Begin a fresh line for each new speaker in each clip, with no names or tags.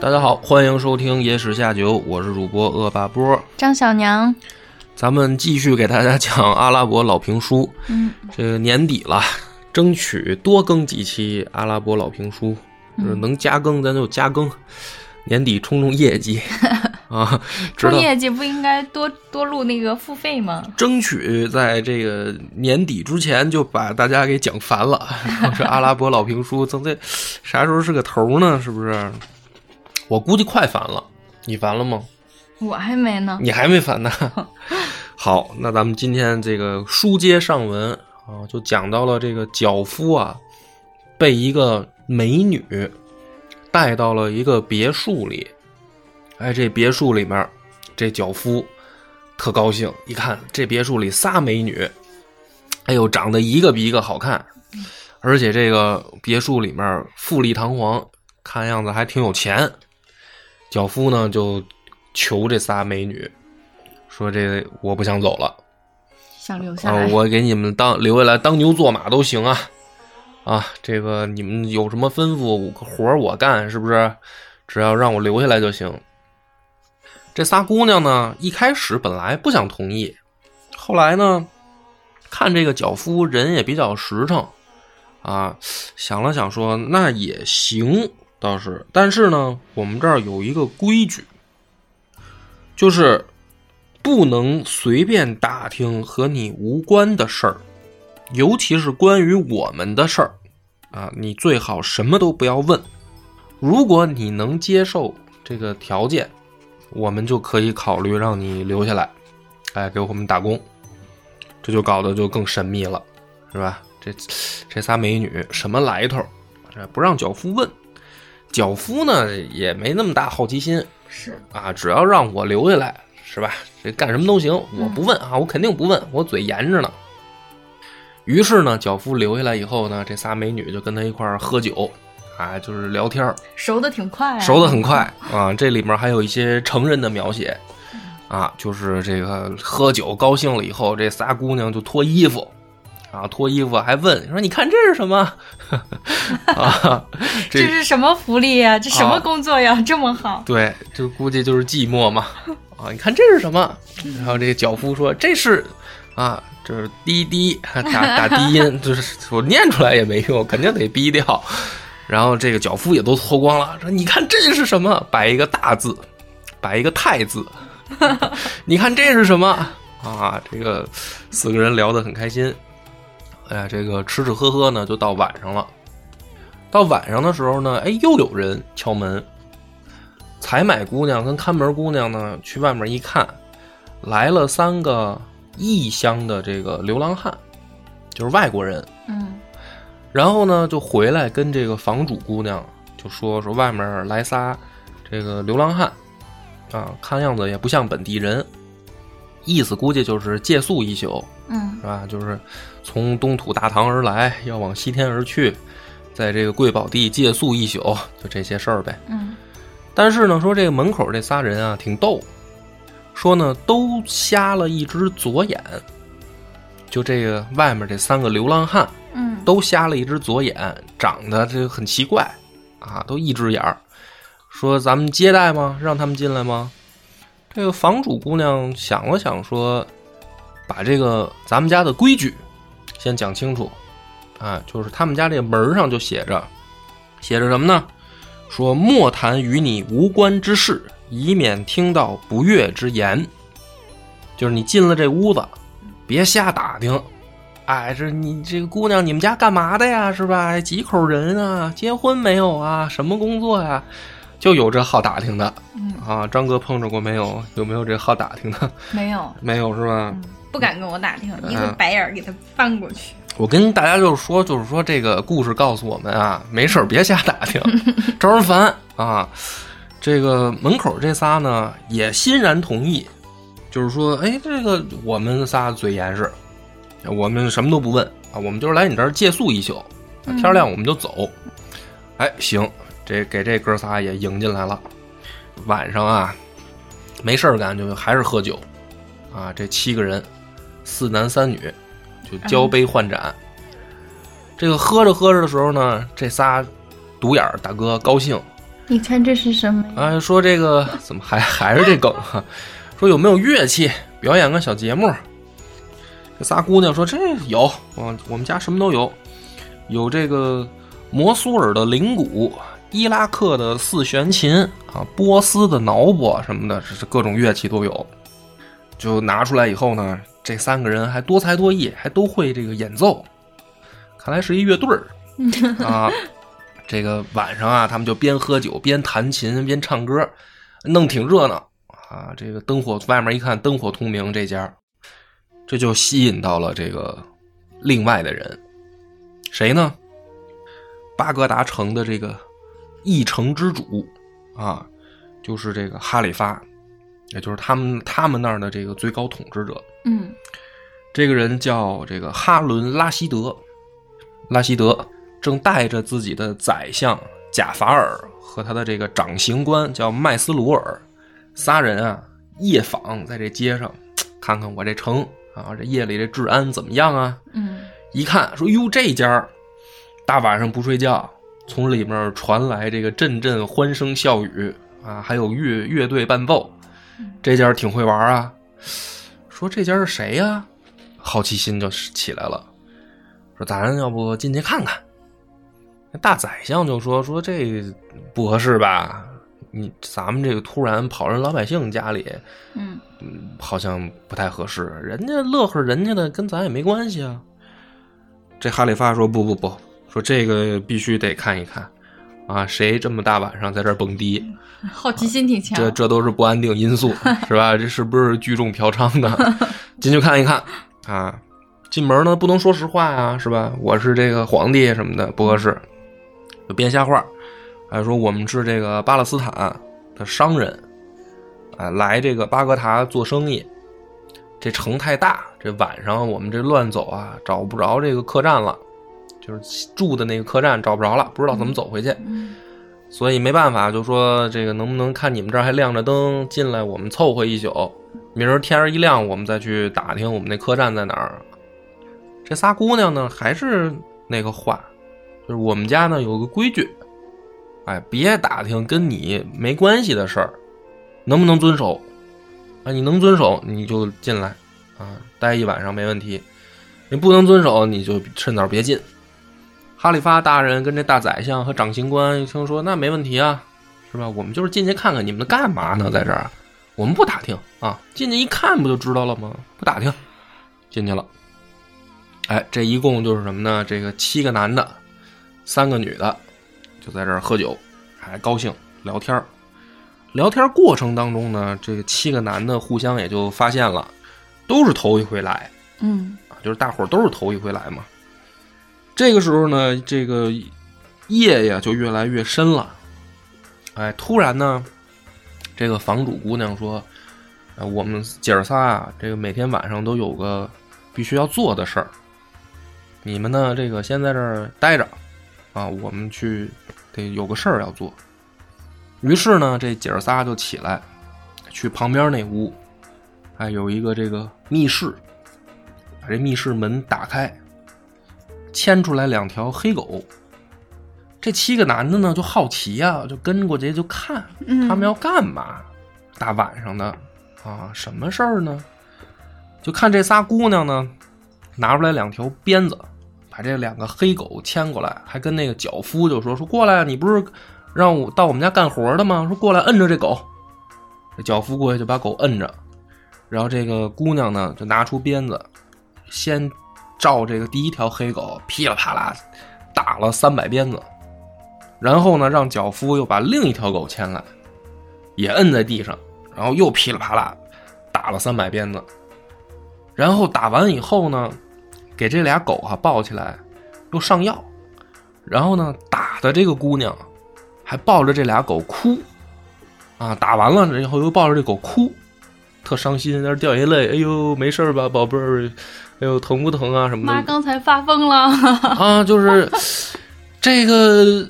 大家好，欢迎收听《野史下酒》，我是主播恶霸波。
张小娘，
咱们继续给大家讲阿拉伯老评书。
嗯，
这个年底了，争取多更几期阿拉伯老评书，就是能加更咱就加更，年底冲冲业绩 啊！
冲业绩不应该多多录那个付费吗？
争取在这个年底之前就把大家给讲烦了。这阿拉伯老评书，咱这啥时候是个头呢？是不是？我估计快烦了，你烦了吗？
我还没呢。
你还没烦呢。好，那咱们今天这个书接上文啊，就讲到了这个脚夫啊，被一个美女带到了一个别墅里。哎，这别墅里面，这脚夫特高兴，一看这别墅里仨美女，哎呦，长得一个比一个好看，而且这个别墅里面富丽堂皇，看样子还挺有钱。脚夫呢就求这仨美女，说这我不想走了，
想留下
啊、
来。
我给你们当留下来当牛做马都行啊，啊，这个你们有什么吩咐活儿我干，是不是？只要让我留下来就行。这仨姑娘呢，一开始本来不想同意，后来呢，看这个脚夫人也比较实诚，啊，想了想说那也行，倒是，但是呢，我们这儿有一个规矩，就是不能随便打听和你无关的事儿，尤其是关于我们的事儿，啊，你最好什么都不要问。如果你能接受这个条件，我们就可以考虑让你留下来，哎，给我们打工。这就搞得就更神秘了，是吧？这这仨美女什么来头？这不让脚夫问，脚夫呢也没那么大好奇心
是
啊，只要让我留下来，是吧？这干什么都行，我不问啊，我肯定不问，我嘴严着呢。于是呢，脚夫留下来以后呢，这仨美女就跟他一块儿喝酒，啊，就是聊天儿，
熟的挺快、啊，
熟的很快啊。这里面还有一些成人的描写，啊，就是这个喝酒高兴了以后，这仨姑娘就脱衣服，啊，脱衣服还问说：“你看这是什么？” 啊，
这是什么福利呀、这什么
啊
工作呀？这么好？
对，就估计就是寂寞嘛。啊，你看这是什么？然后这个脚夫说：“这是啊，这是滴滴打打低音，就是我念出来也没用，肯定得逼掉。”然后这个脚夫也都脱光了，说：“你看这是什么？摆一个大字，摆一个太字。你看这是什么啊？”这个四个人聊得很开心。哎呀，这个吃吃喝喝呢，就到晚上了。到晚上的时候呢，哎，又有人敲门。采买姑娘跟看门姑娘呢，去外面一看，来了三个异乡的这个流浪汉，就是外国人。
嗯
然后呢，就回来跟这个房主姑娘就说说外面来仨这个流浪汉，啊，看样子也不像本地人，意思估计就是借宿一宿，
嗯
是吧？就是从东土大唐而来，要往西天而去，在这个贵宝地借宿一宿，就这些事儿呗。
嗯
但是呢，说这个门口这仨人啊挺逗，说呢都瞎了一只左眼，就这个外面这三个流浪汉
嗯，
都瞎了一只左眼，长得这很奇怪啊，都一只眼儿。说咱们接待吗？让他们进来吗？这个房主姑娘想了想说，把这个咱们家的规矩先讲清楚啊，就是他们家这门上就写着，写着什么呢？说莫谈与你无关之事，以免听到不悦之言。就是你进了这屋子，别瞎打听。哎，这你这个姑娘，你们家干嘛的呀？是吧？几口人啊？结婚没有啊？什么工作呀？就有这好打听的
嗯
啊。张哥碰着过没有？有没有这好打听的？
没有，
没有是吧？
嗯，不敢跟我打听，
嗯
一个白眼儿给他翻过去。
我跟大家就是说，就是说这个故事告诉我们啊，没事儿别瞎打听，招人烦啊。这个门口这仨呢也欣然同意，就是说，哎，这个我们仨嘴严实，我们什么都不问啊，我们就是来你这儿借宿一宿，
嗯
天亮我们就走。哎，行，这给这哥仨也迎进来了。晚上啊，没事儿干就还是喝酒啊，这七个人，四男三女，就交杯换盏。这个喝着喝着的时候呢，这仨独眼大哥高兴，
你看这是什么？
啊，说这个怎么还还是这梗啊？说有没有乐器表演个小节目？这仨姑娘说这有，我我们家什么都有，有这个摩苏尔的铃鼓，伊拉克的四弦琴啊，波斯的挠钹什么的，这是各种乐器都有。就拿出来以后呢，这三个人还多才多艺，还都会这个演奏，看来是一乐队儿啊。这个晚上啊，他们就边喝酒边弹琴边唱歌，弄挺热闹啊。这个灯火外面一看，灯火通明，这家这就吸引到了这个另外的人，谁呢？巴格达城的这个议城之主啊，就是这个哈里发，也就是他们他们那儿的这个最高统治者。
嗯
这个人叫这个哈伦拉希德，拉希德正带着自己的宰相贾法尔和他的这个掌刑官叫麦斯鲁尔，仨人啊夜访在这街上，看看我这城啊，这夜里这治安怎么样啊？
嗯
一看说哟，这家儿大晚上不睡觉，从里面传来这个阵阵欢声笑语啊，还有乐乐队伴奏，这家挺会玩啊。说这家是谁呀、好奇心就起来了，说咱要不进去看看？那大宰相就说说这不合适吧？你咱们这个突然跑人老百姓家里，
嗯
好像不太合适，人家乐呵人家的，跟咱也没关系啊。这哈里发说不不不，说这个必须得看一看啊，谁这么大晚上在这儿蹦迪，
好奇心挺强。
这这都是不安定因素，是吧？这是不是聚众嫖娼的？进去看一看啊。进门呢不能说实话呀、是吧？我是这个皇帝什么的不合适，就编瞎话，还说我们是这个巴勒斯坦的商人，啊，来这个巴格达做生意。这城太大，这晚上我们这乱走啊，找不着这个客栈了，就是住的那个客栈找不着了，不知道怎么走回去。
嗯
所以没办法，就说这个能不能看你们这儿还亮着灯进来，我们凑合一宿，明儿天儿一亮，我们再去打听我们那客栈在哪儿。这仨姑娘呢，还是那个话，就是我们家呢有个规矩，哎，别打听跟你没关系的事儿，能不能遵守？啊，你能遵守你就进来，啊，待一晚上没问题。你不能遵守，你就趁早别进。哈里发大人跟这大宰相和长刑官一听说，那没问题啊，是吧？我们就是进去看看你们干嘛呢，在这儿，我们不打听啊，进去一看不就知道了吗？不打听，进去了。哎，这一共就是什么呢？这个七个男的，三个女的，就在这儿喝酒，还高兴聊天儿聊天过程当中呢，这个七个男的互相也就发现了，都是头一回来，
嗯
啊，就是大伙儿都是头一回来嘛。这个时候呢，这个夜呀就越来越深了。哎，突然呢，这个房主姑娘说：“呃，我们姐儿仨啊，这个每天晚上都有个必须要做的事儿。你们呢，这个先在这儿待着，啊，我们去得有个事儿要做。”于是呢，这姐儿仨就起来，去旁边那屋，还有一个这个密室，把这密室门打开，牵出来两条黑狗。这七个男的呢就好奇呀、就跟过去就看
嗯，
他们要干嘛，大晚上的啊，什么事儿呢？就看这仨姑娘呢，拿出来两条鞭子，把这两个黑狗牵过来，还跟那个脚夫就说说过来，你不是让我到我们家干活的吗？说过来摁着这狗。这脚夫过去就把狗摁着，然后这个姑娘呢就拿出鞭子，先照这个第一条黑狗噼里啪啦打了三百鞭子，然后呢让脚夫又把另一条狗牵来，也摁在地上，然后又噼里啪啦打了三百鞭子，然后打完以后呢，给这俩狗啊抱起来，又上药，然后呢打的这个姑娘还抱着这俩狗哭，啊，打完了然后又抱着这狗哭，特伤心，在那掉眼泪，哎呦没事吧，宝贝儿，哎呦疼不疼啊什么的，
妈刚才发疯了。
啊，就是这个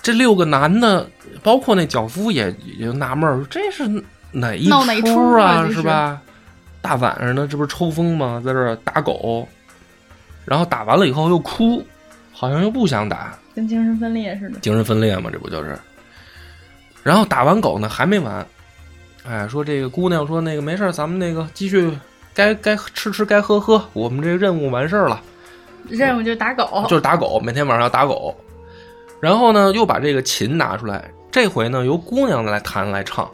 这六个男的，包括那脚夫也也纳闷儿，这是哪一
闹哪一出
啊？
是
吧？大晚上的，这不是抽风吗？在这儿打狗，然后打完了以后又哭，好像又不想打，
跟精神分裂似的。
精神分裂嘛，这不就是？然后打完狗呢还没完，哎，说这个姑娘说那个没事儿，咱们那个继续该该吃吃该喝喝，我们这个任务完事儿了，
任务就是打狗，
就是打狗，每天晚上要打狗。然后呢，又把这个琴拿出来，这回呢由姑娘来弹来唱，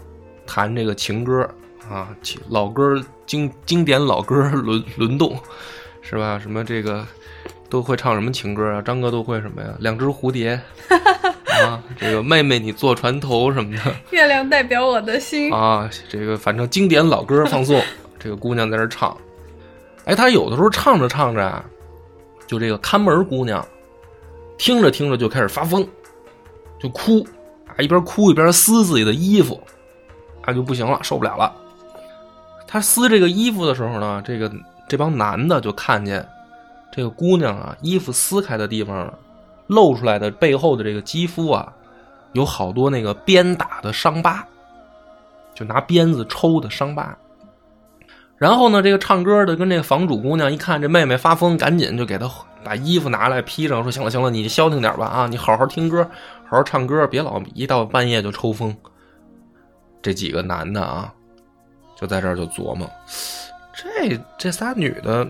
弹这个情歌啊，老歌经经典老歌轮轮动，是吧？什么这个都会唱什么情歌啊？张哥都会什么呀？两只蝴蝶 啊，这个妹妹你坐船头什么的
月亮代表我的心。
啊，这个反正经典老歌放送，这个姑娘在这唱。哎，她有的时候唱着唱着啊，就这个看门姑娘听着听着就开始发疯，就哭啊，一边哭一边撕自己的衣服，啊就不行了，受不了了。她撕这个衣服的时候呢，这个这帮男的就看见这个姑娘啊，衣服撕开的地方露出来的背后的这个肌肤啊，有好多那个鞭打的伤疤，就拿鞭子抽的伤疤。然后呢，这个唱歌的跟这个房主姑娘一看这妹妹发疯，赶紧就给她把衣服拿来披上，说：“行了行了，你消停点吧啊，你好好听歌，好好唱歌，别老一到半夜就抽风。”这几个男的啊，就在这儿就琢磨，这这仨女的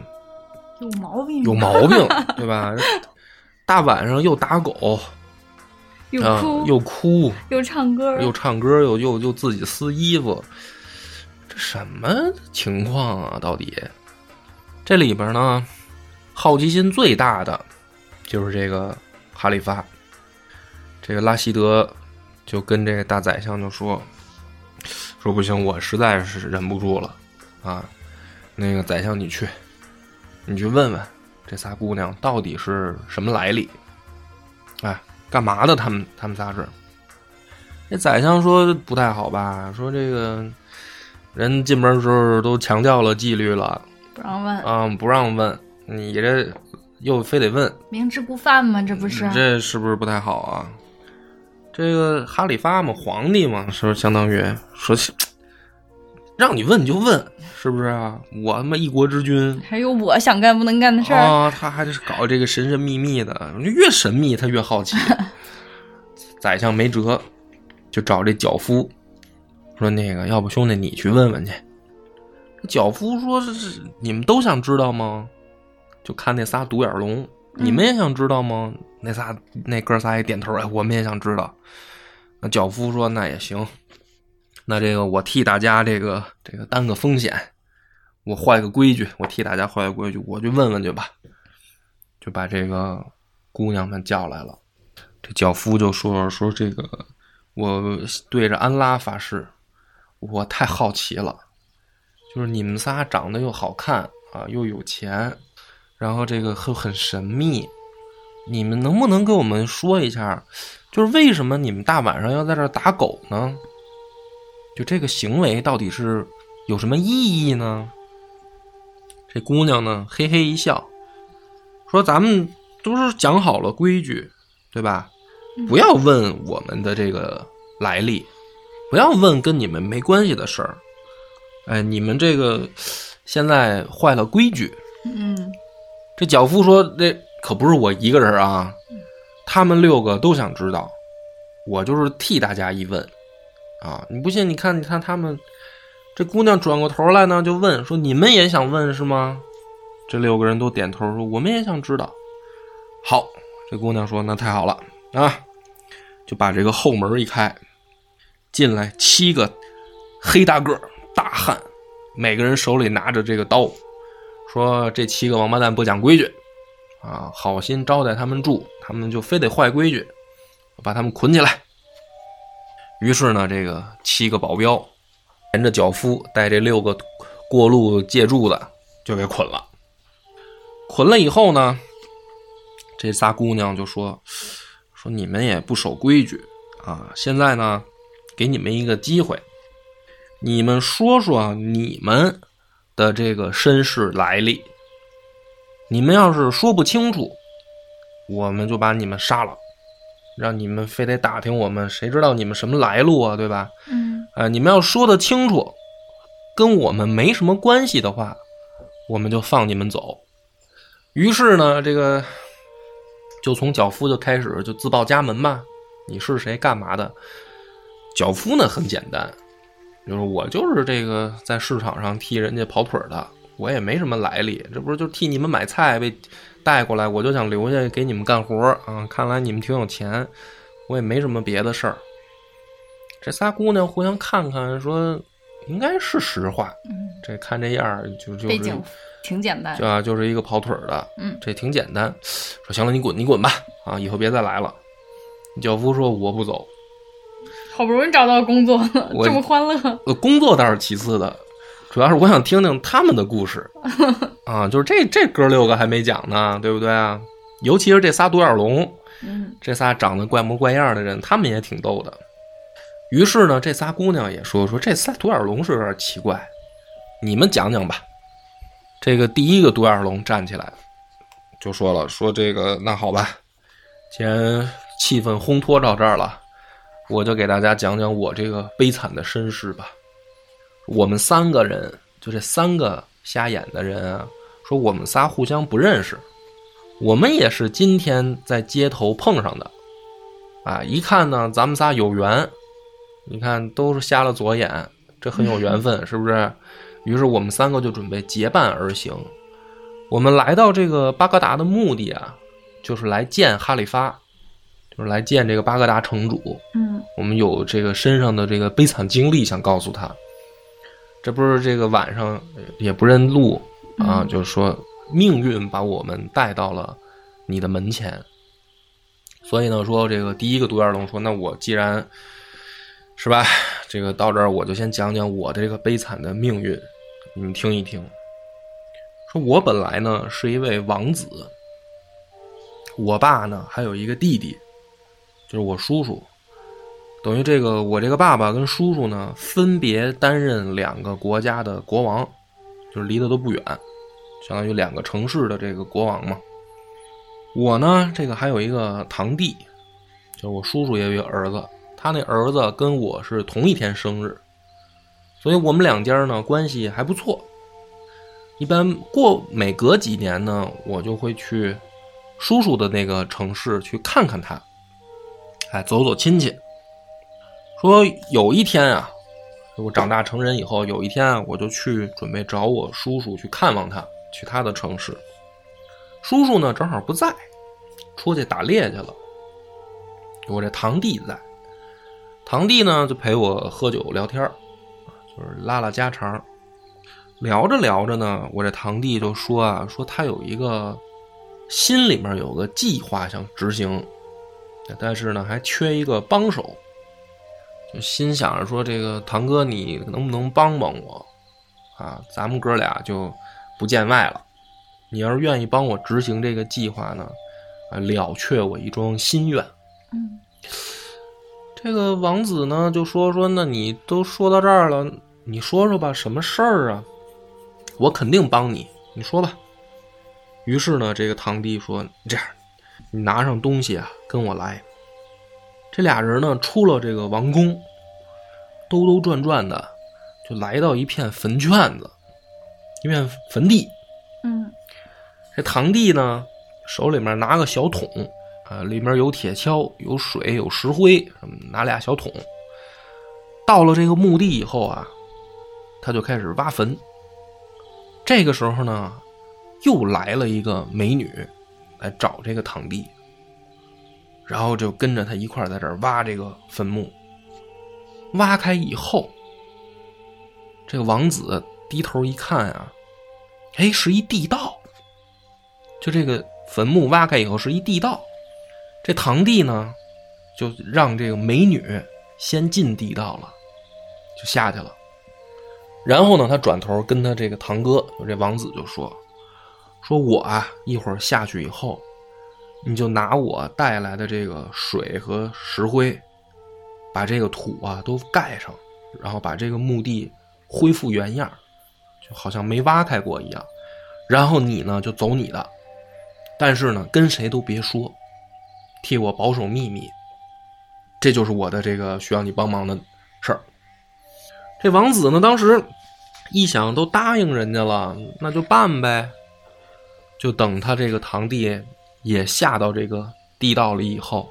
有毛病，
有毛病，对吧？大晚上又打狗，啊
又哭，
又哭，
又唱歌，
又唱歌，又又又自己撕衣服，这什么情况啊？到底这里边呢，好奇心最大的就是这个哈里发，这个拉希德就跟这个大宰相就说说不行，我实在是忍不住了啊！那个宰相你去，你去问问这仨姑娘到底是什么来历，哎，干嘛的？他们他们仨是。这宰相说不太好吧？说这个人进门的时候都强调了纪律了
不让问，
啊，不让问，你这又非得问，
明知故犯吗？这不是？
这是不是不太好啊？这个哈里发嘛，皇帝嘛，是不是相当于说，让你问你就问，是不是啊？我他妈一国之君
还有我想干不能干的事儿，
啊，他还是搞这个神神秘秘的，越神秘他越好奇。宰相没辙，就找这脚夫说：“那个，要不兄弟你去问问去。”脚夫说：“这是你们都想知道吗？就看那仨独眼龙，你们也想知道吗？”那仨那哥仨也点头，哎，我们也想知道。那脚夫说：“那也行，那这个我替大家这个这个担个风险，我坏个规矩，我替大家坏个规矩，我去问问去吧。”就把这个姑娘们叫来了。这脚夫就说：“说这个，我对着安拉发誓，我太好奇了，就是你们仨长得又好看啊，又有钱，然后这个很很神秘，你们能不能给我们说一下，就是为什么你们大晚上要在这儿打狗呢？就这个行为到底是有什么意义呢？”这姑娘呢，嘿嘿一笑，说：“咱们都是讲好了规矩，对吧？不要问我们的这个来历，不要问跟你们没关系的事儿。哎，你们这个现在坏了规矩。
嗯，
这脚夫说：“这可不是我一个人啊，他们六个都想知道，我就是替大家一问啊！你不信？你看，你看他们，这姑娘转过头来呢，就问说：‘你们也想问是吗？’这六个人都点头说：‘我们也想知道。’好，这姑娘说：‘那太好了啊！’就把这个后门一开，进来七个黑大个大汉，每个人手里拿着这个刀，说这七个王八蛋不讲规矩啊，好心招待他们住，他们就非得坏规矩，把他们捆起来。于是呢，这个七个保镖沿着脚夫带这六个过路借住的就给捆了。捆了以后呢，这仨姑娘就说：“说你们也不守规矩啊！现在呢，给你们一个机会，你们说说你们的这个身世来历。你们要是说不清楚，我们就把你们杀了，让你们非得打听我们，谁知道你们什么来路啊？对吧？
嗯，
呃，你们要说得清楚，跟我们没什么关系的话，我们就放你们走。于是呢，这个就从脚夫就开始就自报家门吧，你是谁，干嘛的？脚夫呢很简单，就是我就是这个在市场上替人家跑腿儿的，我也没什么来历，这不是就替你们买菜被带过来，我就想留下给你们干活啊。看来你们挺有钱，我也没什么别的事儿。这仨姑娘互相看看，说应该是实话。
嗯，
这看这样儿就就是
挺简单
对。啊，就是一个跑腿儿的，
嗯
这挺简单。说行了，你滚，你滚吧，啊，以后别再来了。脚夫说我不走，
好不容易找到工作了，这么欢乐。
呃，工作倒是其次的，主要是我想听听他们的故事 啊，就是这这哥六个还没讲呢，对不对啊？尤其是这仨独眼龙，
嗯
这仨长得怪模怪样的人，他们也挺逗的。于是呢，这仨姑娘也说说这仨独眼龙是有点奇怪，你们讲讲吧。这个第一个独眼龙站起来，就说了说这个那好吧，既然气氛烘托到这儿了，我就给大家讲讲我这个悲惨的身世吧。我们三个人，就这三个瞎眼的人啊，说我们仨互相不认识，我们也是今天在街头碰上的，啊，一看呢，咱们仨有缘，你看都是瞎了左眼，这很有缘分，是不是？于是我们三个就准备结伴而行。我们来到这个巴格达的目的啊，就是来见哈里发，就是来见这个巴格达城主。
嗯
我们有这个身上的这个悲惨经历想告诉他。这不是这个晚上也不认路啊，
嗯
就是说命运把我们带到了你的门前。所以呢，说这个第一个独眼龙说，那我既然是吧，这个到这儿我就先讲讲我的这个悲惨的命运，你们听一听。说我本来呢是一位王子，我爸呢还有一个弟弟，就是我叔叔。等于这个我这个爸爸跟叔叔呢，分别担任两个国家的国王，就是离得都不远，相当于两个城市的这个国王嘛。我呢，这个还有一个堂弟，就是我叔叔也有一个儿子，他那儿子跟我是同一天生日，所以我们两家呢关系还不错。一般过每隔几年呢，我就会去叔叔的那个城市去看看他，哎，走走亲戚。说有一天啊，我长大成人以后，有一天啊，我就去准备找我叔叔去看望他，去他的城市。叔叔呢正好不在，出去打猎去了。我这堂弟在，堂弟呢就陪我喝酒聊天就是拉拉家常。聊着聊着呢，我这堂弟就说啊，说他有一个心里面有个计划想执行，但是呢还缺一个帮手。就心想着说：“这个堂哥，你能不能帮帮我？啊，咱们哥俩就不见外了。你要是愿意帮我执行这个计划呢，啊，了却我一桩心愿。”
嗯
这个王子呢就说：“说那你都说到这儿了，你说说吧，什么事儿啊？我肯定帮你，你说吧。”于是呢，这个堂弟说：“这样，你拿上东西啊，跟我来。”这俩人呢，出了这个王宫，兜兜转转的，就来到一片坟圈子，一片坟地。
嗯
这堂弟呢，手里面拿个小桶，啊，里面有铁锹、有水、有石灰，嗯拿俩小桶。到了这个墓地以后啊，他就开始挖坟。这个时候呢，又来了一个美女来找这个堂弟。然后就跟着他一块在这儿挖这个坟墓。挖开以后，这个王子低头一看啊，哎，是一地道。就这个坟墓挖开以后是一地道，这堂弟呢，就让这个美女先进地道了，就下去了。然后呢，他转头跟他这个堂哥，就这王子就说：“说我啊，一会儿下去以后。”你就拿我带来的这个水和石灰，把这个土啊都盖上，然后把这个墓地恢复原样，就好像没挖开过一样。然后你呢就走你的，但是呢跟谁都别说，替我保守秘密。这就是我的这个需要你帮忙的事儿。这王子呢当时一想都答应人家了，那就办呗。就等他这个堂弟。也下到这个地道里以后，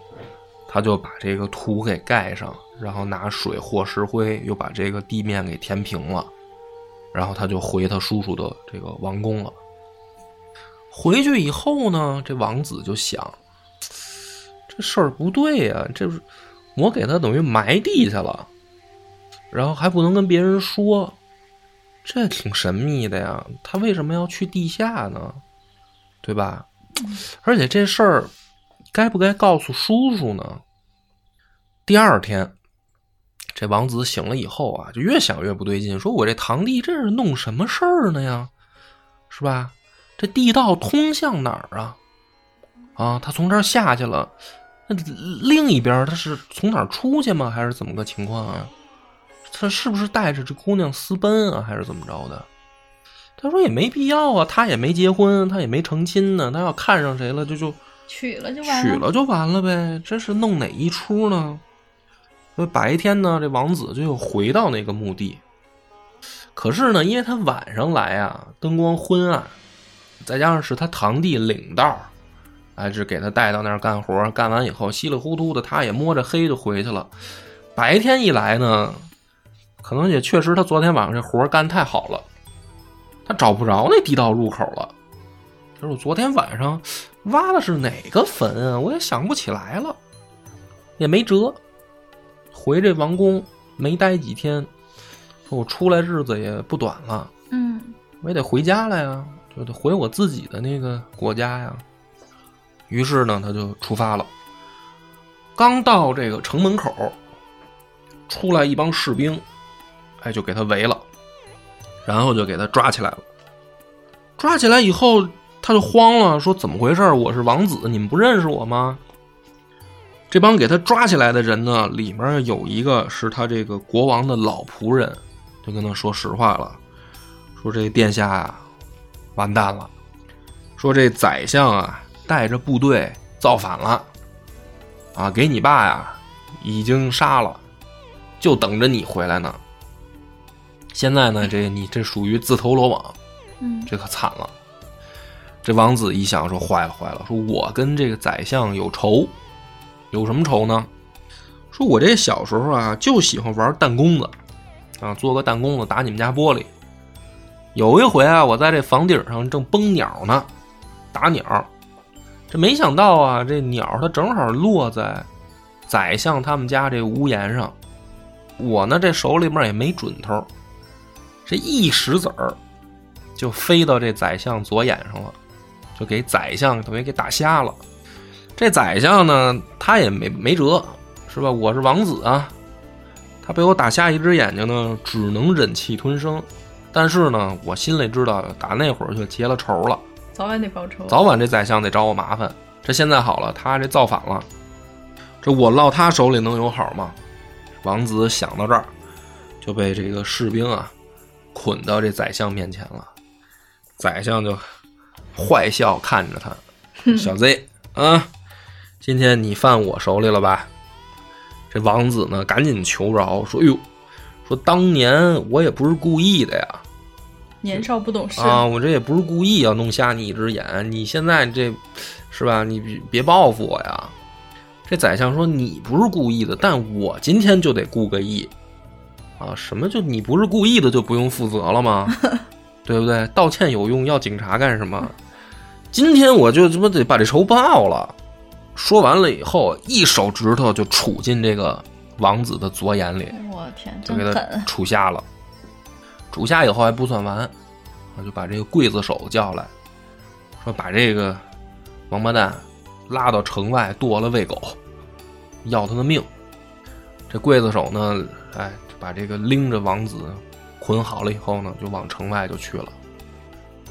他就把这个土给盖上，然后拿水和石灰，又把这个地面给填平了，然后他就回他叔叔的这个王宫了。回去以后呢，这王子就想，这事儿不对呀、这我给他等于埋地下了，然后还不能跟别人说，这挺神秘的呀。他为什么要去地下呢？对吧？而且这事儿该不该告诉叔叔呢？第二天，这王子醒了以后啊，就越想越不对劲，说我这堂弟这是弄什么事儿呢呀？是吧？这地道通向哪儿啊？啊，他从这儿下去了，那另一边他是从哪儿出去吗？还是怎么个情况啊？他是不是带着这姑娘私奔啊？还是怎么着的？他说也没必要啊，他也没结婚，他也没成亲呢，他要看上谁了就就
娶了就完了
娶
了。
就完了呗，这是弄哪一出呢？所以白天呢，这王子就又回到那个墓地。可是呢，因为他晚上来啊，灯光昏暗，再加上是他堂弟领道儿，哎，就给他带到那儿干活，干完以后稀里糊涂的，他也摸着黑就回去了。白天一来呢，可能也确实他昨天晚上这活儿干太好了，他找不着那地道入口了。他说：“我昨天晚上挖的是哪个坟啊？我也想不起来了，也没辙。回这王宫没待几天，说我出来日子也不短了，
嗯
我也得回家了呀，就得回我自己的那个国家呀。于是呢，他就出发了。刚到这个城门口，出来一帮士兵，哎，就给他围了，然后就给他抓起来了。抓起来以后，他就慌了，说：“怎么回事？我是王子，你们不认识我吗？”这帮给他抓起来的人呢，里面有一个是他这个国王的老仆人，就跟他说实话了，说这殿下啊，完蛋了，说这宰相啊带着部队造反了，啊，给你爸呀已经杀了，就等着你回来呢。现在呢，这你这属于自投罗网，
嗯
这可惨了。这王子一想说坏了坏了，说我跟这个宰相有仇，有什么仇呢？说我这小时候啊就喜欢玩弹弓子，啊做个弹弓子打你们家玻璃。有一回啊，我在这房顶上正崩鸟呢，打鸟，这没想到啊，这鸟它正好落在宰相他们家这屋檐上，我呢这手里面也没准头，这一石子儿就飞到这宰相左眼上了，就给宰相等于给打瞎了。这宰相呢，他也没没辙，是吧？我是王子啊，他被我打瞎一只眼睛呢，只能忍气吞声。但是呢，我心里知道，打那会儿就结了仇了，
早晚得报仇。
早晚这宰相得找我麻烦。这现在好了，他这造反了，这我落他手里能有好吗？王子想到这儿，就被这个士兵啊捆到这宰相面前了。宰相就坏笑看着他，小贼啊，今天你犯我手里了吧？这王子呢，赶紧求饶，说：“哎呦，说当年我也不是故意的呀，
年少不懂事，
啊，我这也不是故意要弄瞎你一只眼，你现在这，是吧？你别别报复我呀！这宰相说你不是故意的，但我今天就得顾个意啊！什么就你不是故意的就不用负责了吗？对不对？道歉有用，要警察干什么？今天我就他妈得把这仇报了。说完了以后，一手指头就杵进这个王子的左眼里，
我天，
就给他
真狠！
处下了。杵瞎以后还不算完，我，就把这个刽子手叫来，说把这个王八蛋拉到城外剁了喂狗，要他的命。这刽子手呢，哎，就把这个拎着王子捆好了以后呢，就往城外就去了。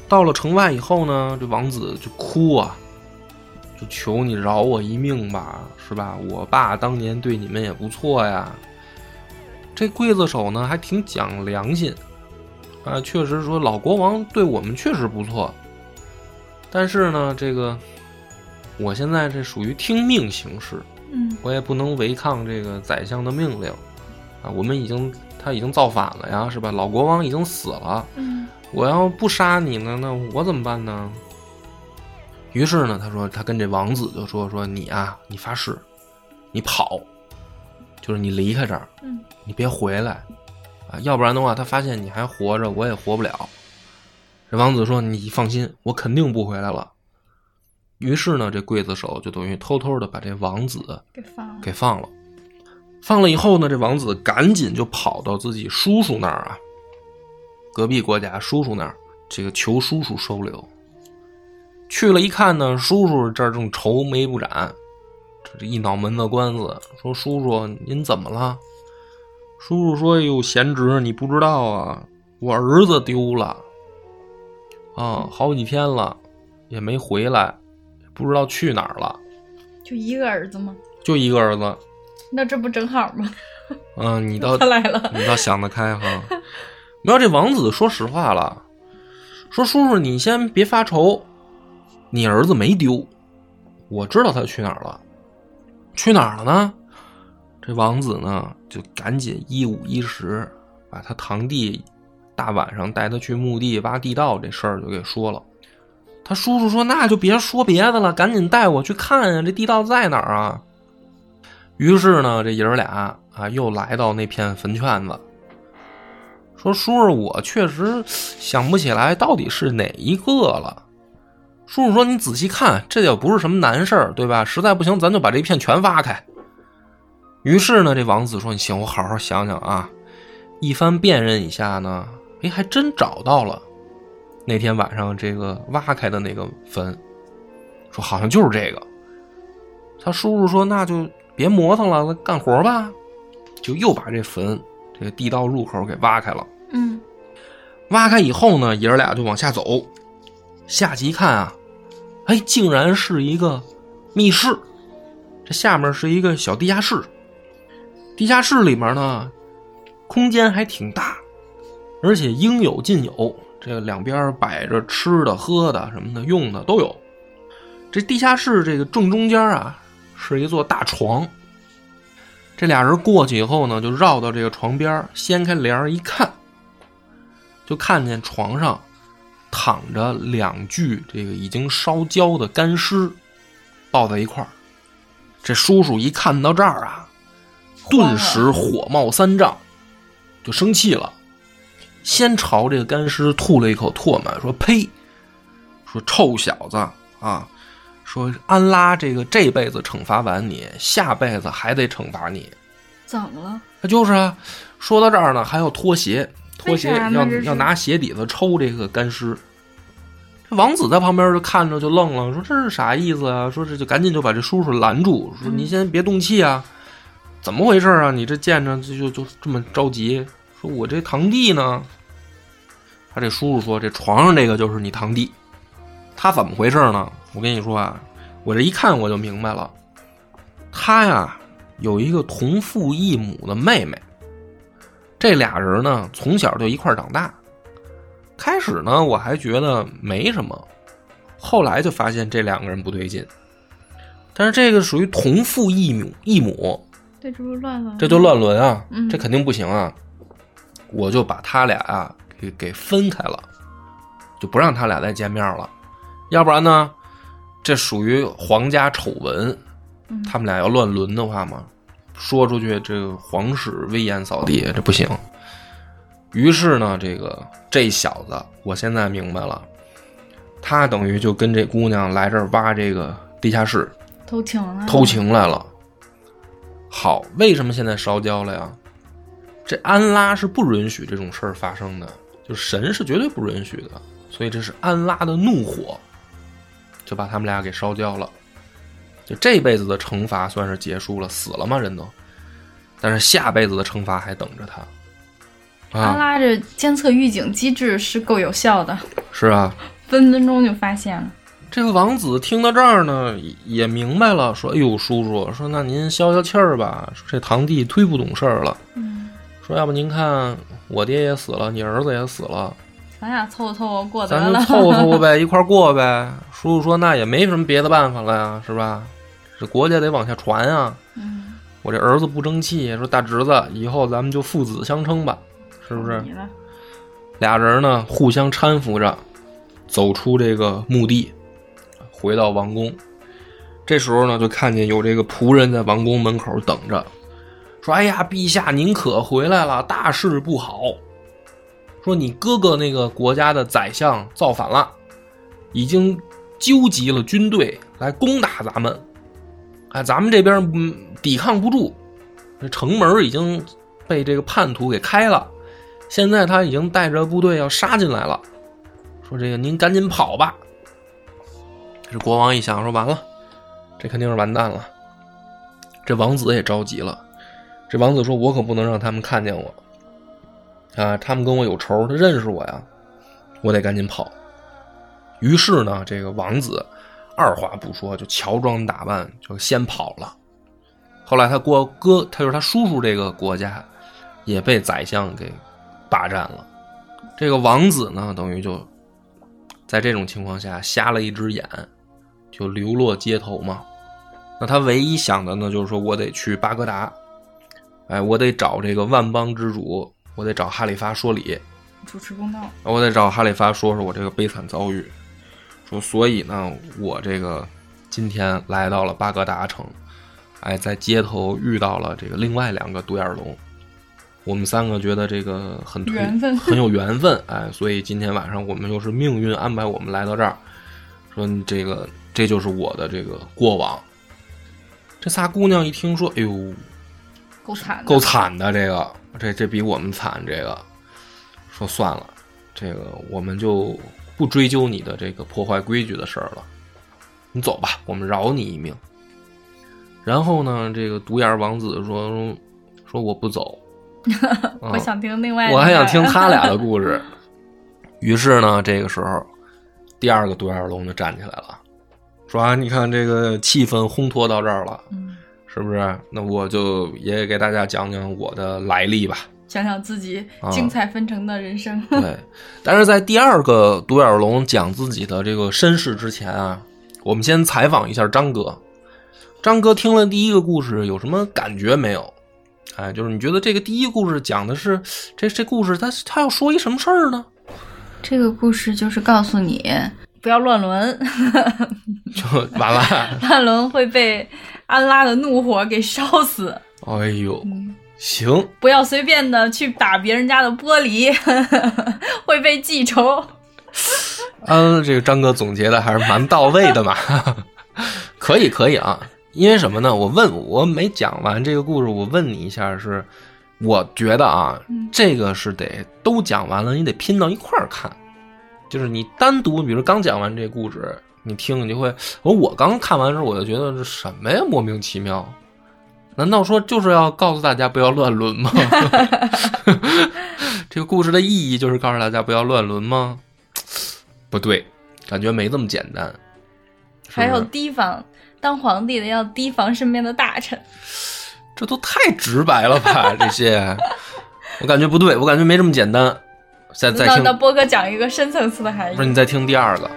到了城外以后呢，这王子就哭啊，就求你饶我一命吧，是吧？我爸当年对你们也不错呀。这刽子手呢还挺讲良心，啊，确实说老国王对我们确实不错，但是呢，这个我现在这属于听命行事，
嗯
我也不能违抗这个宰相的命令，啊，我们已经他已经造反了呀，是吧？老国王已经死了，
嗯
我要不杀你呢，那我怎么办呢？于是呢，他说他跟这王子就说说你啊，你发誓，你跑，就是你离开这儿，
嗯，
你别回来啊，要不然的话，他发现你还活着，我也活不了。这王子说：“你放心，我肯定不回来了。”于是呢，这刽子手就等于偷偷的把这王子
给放了。
给放了。放了以后呢，这王子赶紧就跑到自己叔叔那儿啊，隔壁国家叔叔那儿，这个求叔叔收留。去了一看呢，叔叔这儿正愁眉不展，这一脑门子官司，说：“叔叔您怎么了？”叔叔说：“哟，贤侄，你不知道啊，我儿子丢了，啊，好几天了，也没回来，不知道去哪儿了，
就一个儿子吗？
就一个儿子。”
那这不正好吗？
嗯，你倒
他来了，
你倒想得开哈。没有这王子说实话了，说叔叔你先别发愁，你儿子没丢，我知道他去哪儿了，去哪儿了呢？这王子呢就赶紧一五一十把他堂弟大晚上带他去墓地挖地道这事儿就给说了。他叔叔说那就别说别的了，赶紧带我去看呀，这地道在哪儿啊？于是呢，这爷儿俩啊又来到那片坟圈子，说：“叔叔，我确实想不起来到底是哪一个了。”叔叔说：“你仔细看，这也不是什么难事儿，对吧？实在不行，咱就把这片全挖开。”于是呢，这王子说：“你行，我好好想想啊。”一番辨认一下呢，哎，还真找到了那天晚上这个挖开的那个坟，说好像就是这个。他叔叔说：“那就。”别磨蹭了，干活吧，就又把这坟这个地道入口给挖开了。
嗯，
挖开以后呢，爷儿俩就往下走。下去一看啊，哎，竟然是一个密室。这下面是一个小地下室，地下室里面呢，空间还挺大，而且应有尽有。这两边摆着吃的、喝的、什么的、用的都有。这地下室这个正中间啊。是一座大床，这俩人过去以后呢，就绕到这个床边掀开帘一看，就看见床上躺着两具这个已经烧焦的干尸，抱在一块儿。这叔叔一看到这儿啊，顿时火冒三丈，就生气了，先朝这个干尸吐了一口唾沫，说：“呸！说臭小子啊！”说安拉这个这辈子惩罚完你，下辈子还得惩罚你，
怎么了？
他就是啊。说到这儿呢，还要脱鞋，脱鞋要要拿鞋底子抽这个干尸。这王子在旁边就看着就愣了，说这是啥意思啊？说这就赶紧就把这叔叔拦住，说你先别动气啊，怎么回事啊？你这见着就就就这么着急？说我这堂弟呢？他这叔叔说这床上这个就是你堂弟，他怎么回事呢？我跟你说啊，我这一看我就明白了，他呀有一个同父异母的妹妹，这俩人呢从小就一块长大。开始呢我还觉得没什么，后来就发现这两个人不对劲。但是这个属于同父异母异母，
这这不乱伦？
这就乱伦啊！
嗯，
这肯定不行啊！我就把他俩啊给给分开了，就不让他俩再见面了，要不然呢？这属于皇家丑闻，他们俩要乱伦的话嘛，说出去这个皇室威严扫地，这不行。于是呢，这个这小子，我现在明白了，他等于就跟这姑娘来这儿挖这个地下室，
偷情了，
偷情来了。好，为什么现在烧焦了呀？这安拉是不允许这种事儿发生的，就神是绝对不允许的，所以这是安拉的怒火。就把他们俩给烧焦了，就这辈子的惩罚算是结束了，死了吗？人都，但是下辈子的惩罚还等着他。
安拉这监测预警机制是够有效的，
是啊，
分分钟就发现了。
这个王子听到这儿呢，也明白了，说：“哎呦，叔叔，说那您消消气儿吧，说这堂弟忒不懂事儿了。
嗯，
说要不您看我爹也死了，你儿子也死了。”
咱俩凑合凑合过
得了，咱就凑合凑合呗，一块过呗。叔叔说：“那也没什么别的办法了呀，是吧？这国家得往下传啊。
嗯，
我这儿子不争气，说大侄子，以后咱们就父子相称吧，是不是？俩人呢，互相搀扶着，走出这个墓地，回到王宫。这时候呢，就看见有这个仆人在王宫门口等着，说：“哎呀，陛下您可回来了，大事不好。说你哥哥那个国家的宰相造反了，已经纠集了军队来攻打咱们。哎，咱们这边嗯抵抗不住，这城门已经被这个叛徒给开了。现在他已经带着部队要杀进来了。说这个您赶紧跑吧。”这国王一想说：“完了，这肯定是完蛋了。”这王子也着急了。这王子说：“我可不能让他们看见我啊！他们跟我有仇，他认识我呀，我得赶紧跑。”于是呢，这个王子二话不说就乔装打扮就先跑了。后来他过哥，他就是他叔叔这个国家也被宰相给霸占了。这个王子呢，等于就在这种情况下瞎了一只眼。就流落街头嘛，那他唯一想的呢，就是说我得去巴格达，哎，我得找这个万邦之主，我得找哈里发说理，
主持公道，
我得找哈里发说说我这个悲惨遭遇，说所以呢，我这个今天来到了巴格达城，哎，在街头遇到了这个另外两个独眼龙，我们三个觉得这个很
缘分
很有缘分，哎，所以今天晚上我们又是命运安排我们来到这儿，说你这个。这就是我的这个过往。这仨姑娘一听说，哎呦，
够惨，
够惨的，这个，这这比我们惨。这个，说算了，这个我们就不追究你的这个破坏规矩的事儿了。你走吧，我们饶你一命。然后呢，这个独眼王子说：“说我不走，
我想听另外，
我还想听他俩的 故事。”于是呢，这个时候，第二个独眼龙就站起来了。说啊，你看这个气氛烘托到这儿了，
嗯，
是不是？那我就也给大家讲讲我的来历吧，
讲讲自己精彩纷呈的人生。
对，但是在第二个独眼龙讲自己的这个身世之前啊，我们先采访一下张哥。张哥听了第一个故事有什么感觉没有？哎，就是你觉得这个第一个故事讲的是这这故事，他他要说一什么事儿呢？
这个故事就是告诉你。不要乱伦，
就完了。
乱伦会被安拉的怒火给烧死。
哎呦，行。
不要随便的去打别人家的玻璃，会被记仇。
嗯，这个张哥总结的还是蛮到位的嘛。可以，可以啊。因为什么呢？我问，我没讲完这个故事，我问你一下，是我觉得啊，这个是得都讲完了，你得拼到一块儿看。就是你单独，比如刚讲完这故事，你听，你就会。我我刚看完时候，我就觉得这什么呀，莫名其妙。难道说就是要告诉大家不要乱伦吗？这个故事的意义就是告诉大家不要乱伦吗？不对，感觉没这么简单。
还有提防当皇帝的要提防身边的大臣，
这都太直白了吧？这些，我感觉不对，我感觉没这么简单。再再听，
那波哥讲一个深层次的含义。
不是你再听第二个。